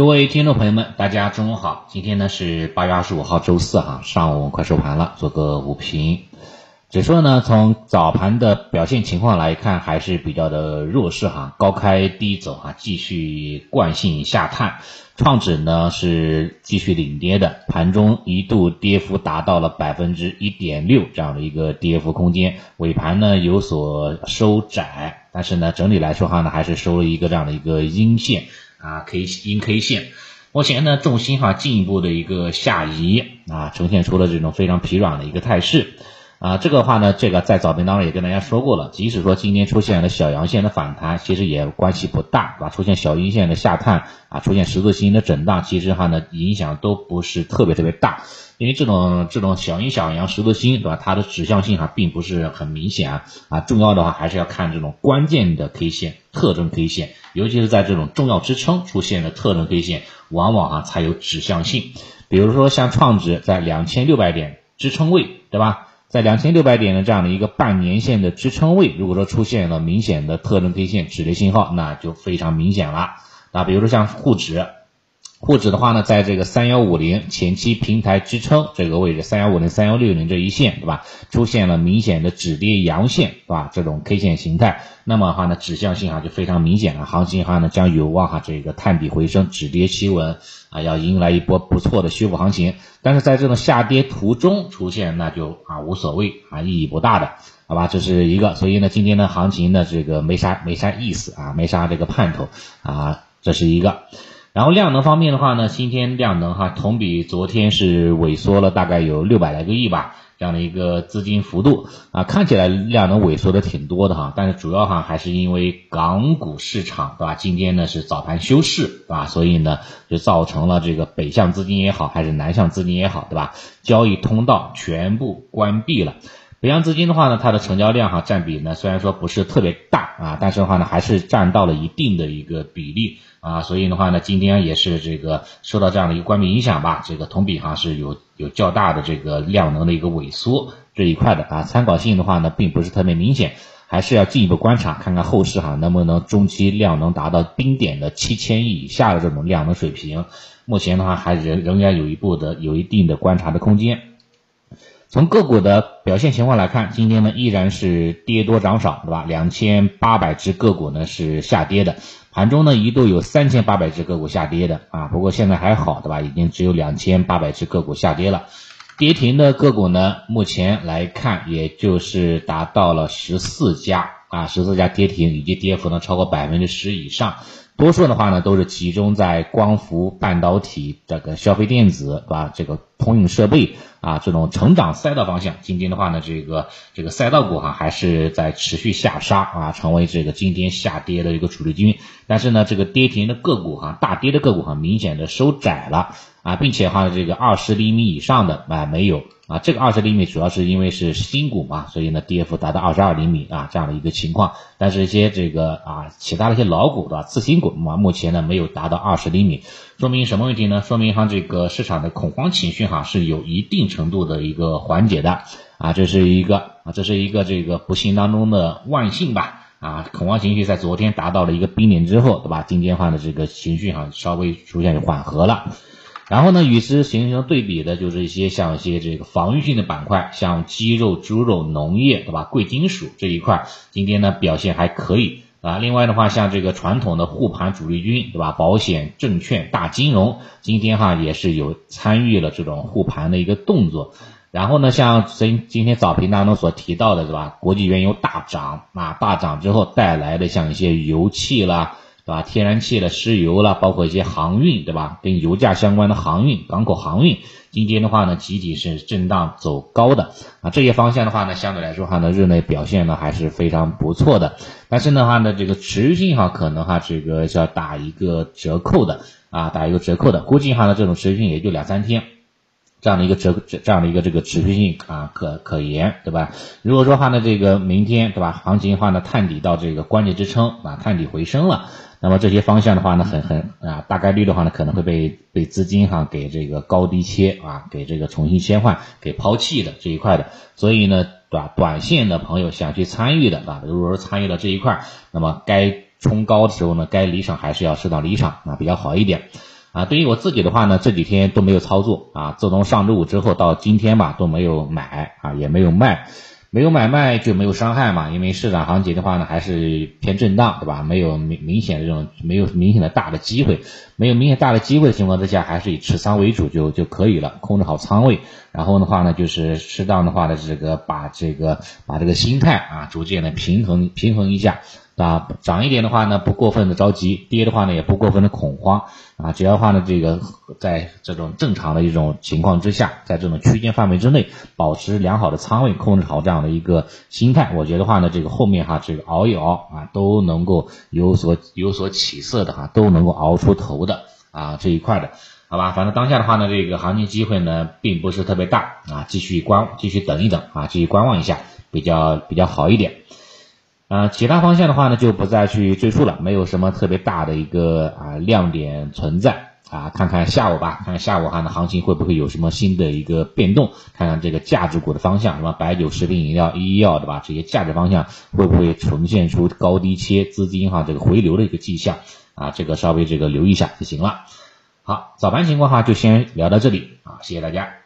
各位听众朋友们，大家中午好。今天呢是八月二十五号，周四哈，上午快收盘了，做个午评。指数呢从早盘的表现情况来看，还是比较的弱势哈，高开低走哈，继续惯性下探。创指呢是继续领跌的，盘中一度跌幅达到了百分之一点六这样的一个跌幅空间，尾盘呢有所收窄，但是呢整体来说哈呢还是收了一个这样的一个阴线。啊，K 阴 K 线，目前呢重心哈进一步的一个下移啊，呈现出了这种非常疲软的一个态势。啊。这个话呢，这个在早评当中也跟大家说过了，即使说今天出现了小阳线的反弹，其实也关系不大，对吧？出现小阴线的下探啊，出现十字星的震荡，其实哈呢影响都不是特别特别大。因为这种这种小阴小阳十字星，对吧？它的指向性哈并不是很明显啊啊，重要的话还是要看这种关键的 K 线特征 K 线，尤其是在这种重要支撑出现的特征 K 线，往往啊才有指向性。比如说像创指在两千六百点支撑位，对吧？在两千六百点的这样的一个半年线的支撑位，如果说出现了明显的特征 K 线止跌信号，那就非常明显了。那，比如说像沪指。沪指的话呢，在这个三幺五零前期平台支撑这个位置，三幺五零、三幺六零这一线，对吧？出现了明显的止跌阳线，对吧？这种 K 线形态，那么的话呢，指向性啊就非常明显了，行情的话呢将有望哈这个探底回升，止跌企稳啊，要迎来一波不错的修复行情。但是在这种下跌途中出现，那就啊无所谓啊，意义不大的，好吧？这是一个，所以呢，今天的行情呢，这个没啥没啥意思啊，没啥这个盼头啊，这是一个。然后量能方面的话呢，今天量能哈同比昨天是萎缩了大概有六百来个亿吧，这样的一个资金幅度啊，看起来量能萎缩的挺多的哈，但是主要哈还是因为港股市场对吧？今天呢是早盘休市对吧？所以呢就造成了这个北向资金也好，还是南向资金也好对吧？交易通道全部关闭了。北向资金的话呢，它的成交量哈占比呢虽然说不是特别大啊，但是的话呢还是占到了一定的一个比例啊，所以的话呢今天也是这个受到这样的一个关闭影响吧，这个同比哈是有有较大的这个量能的一个萎缩这一块的啊，参考性的话呢并不是特别明显，还是要进一步观察看看后市哈能不能中期量能达到冰点的七千亿以下的这种量能水平，目前的话还仍仍然有一步的有一定的观察的空间。从个股的表现情况来看，今天呢依然是跌多涨少，对吧？两千八百只个股呢是下跌的，盘中呢一度有三千八百只个股下跌的啊，不过现在还好，对吧？已经只有两千八百只个股下跌了，跌停的个股呢，目前来看也就是达到了十四家啊，十四家跌停，以及跌幅呢超过百分之十以上。多数的话呢，都是集中在光伏、半导体这个消费电子，对吧？这个通用设备啊，这种成长赛道方向。今天的话呢，这个这个赛道股哈，还是在持续下杀啊，成为这个今天下跌的一个主力军。但是呢，这个跌停的个股哈，大跌的个股哈，明显的收窄了啊，并且哈，这个二十厘米以上的啊没有。啊，这个二十厘米主要是因为是新股嘛，所以呢跌幅达到二十二厘米啊这样的一个情况。但是一些这个啊其他的一些老股对吧，次新股嘛，目前呢没有达到二十厘米，说明什么问题呢？说明哈这个市场的恐慌情绪哈是有一定程度的一个缓解的啊，这是一个啊这是一个这个不幸当中的万幸吧啊，恐慌情绪在昨天达到了一个冰点之后，对吧？今天话的这个情绪哈稍微出现缓和了。然后呢，与之形成对比的就是一些像一些这个防御性的板块，像鸡肉、猪肉、农业，对吧？贵金属这一块，今天呢表现还可以啊。另外的话，像这个传统的护盘主力军，对吧？保险、证券、大金融，今天哈也是有参与了这种护盘的一个动作。然后呢，像今今天早评当中所提到的，是吧？国际原油大涨啊，大涨之后带来的像一些油气啦。啊？天然气了、石油了，包括一些航运，对吧？跟油价相关的航运、港口航运，今天的话呢，集体是震荡走高的啊。这些方向的话呢，相对来说哈呢，日内表现呢还是非常不错的。但是的话呢，这个持续性哈，可能哈这个是要打一个折扣的啊，打一个折扣的。估计哈呢，这种持续性也就两三天。这样的一个折这这样的一个这个持续性啊可可言对吧？如果说话呢这个明天对吧行情的话呢探底到这个关键支撑啊探底回升了，那么这些方向的话呢很很啊大概率的话呢可能会被被资金哈给这个高低切啊给这个重新切换给抛弃的这一块的，所以呢短短线的朋友想去参与的啊如果说参与了这一块，那么该冲高的时候呢该离场还是要适当离场啊比较好一点。啊，对于我自己的话呢，这几天都没有操作啊，自从上周五之后到今天吧都没有买啊，也没有卖。没有买卖就没有伤害嘛，因为市场行情的话呢还是偏震荡，对吧？没有明明显的这种没有明显的大的机会，没有明显大的机会的情况之下，还是以持仓为主就就可以了，控制好仓位，然后的话呢就是适当的话呢这个把这个把这个心态啊逐渐的平衡平衡一下。啊，涨一点的话呢，不过分的着急；跌的话呢，也不过分的恐慌。啊，只要话呢，这个在这种正常的一种情况之下，在这种区间范围之内，保持良好的仓位，控制好这样的一个心态，我觉得话呢，这个后面哈，这个熬一熬啊，都能够有所有所起色的哈，都能够熬出头的啊这一块的，好吧？反正当下的话呢，这个行情机会呢，并不是特别大啊，继续观，继续等一等啊，继续观望一下，比较比较好一点。啊，其他方向的话呢，就不再去赘述了，没有什么特别大的一个啊亮点存在啊。看看下午吧，看看下午哈的行情会不会有什么新的一个变动？看看这个价值股的方向，什么白酒、食品饮料、医药，对吧？这些价值方向会不会呈现出高低切、资金哈这个回流的一个迹象啊？这个稍微这个留意一下就行了。好，早盘情况哈就先聊到这里啊，谢谢大家。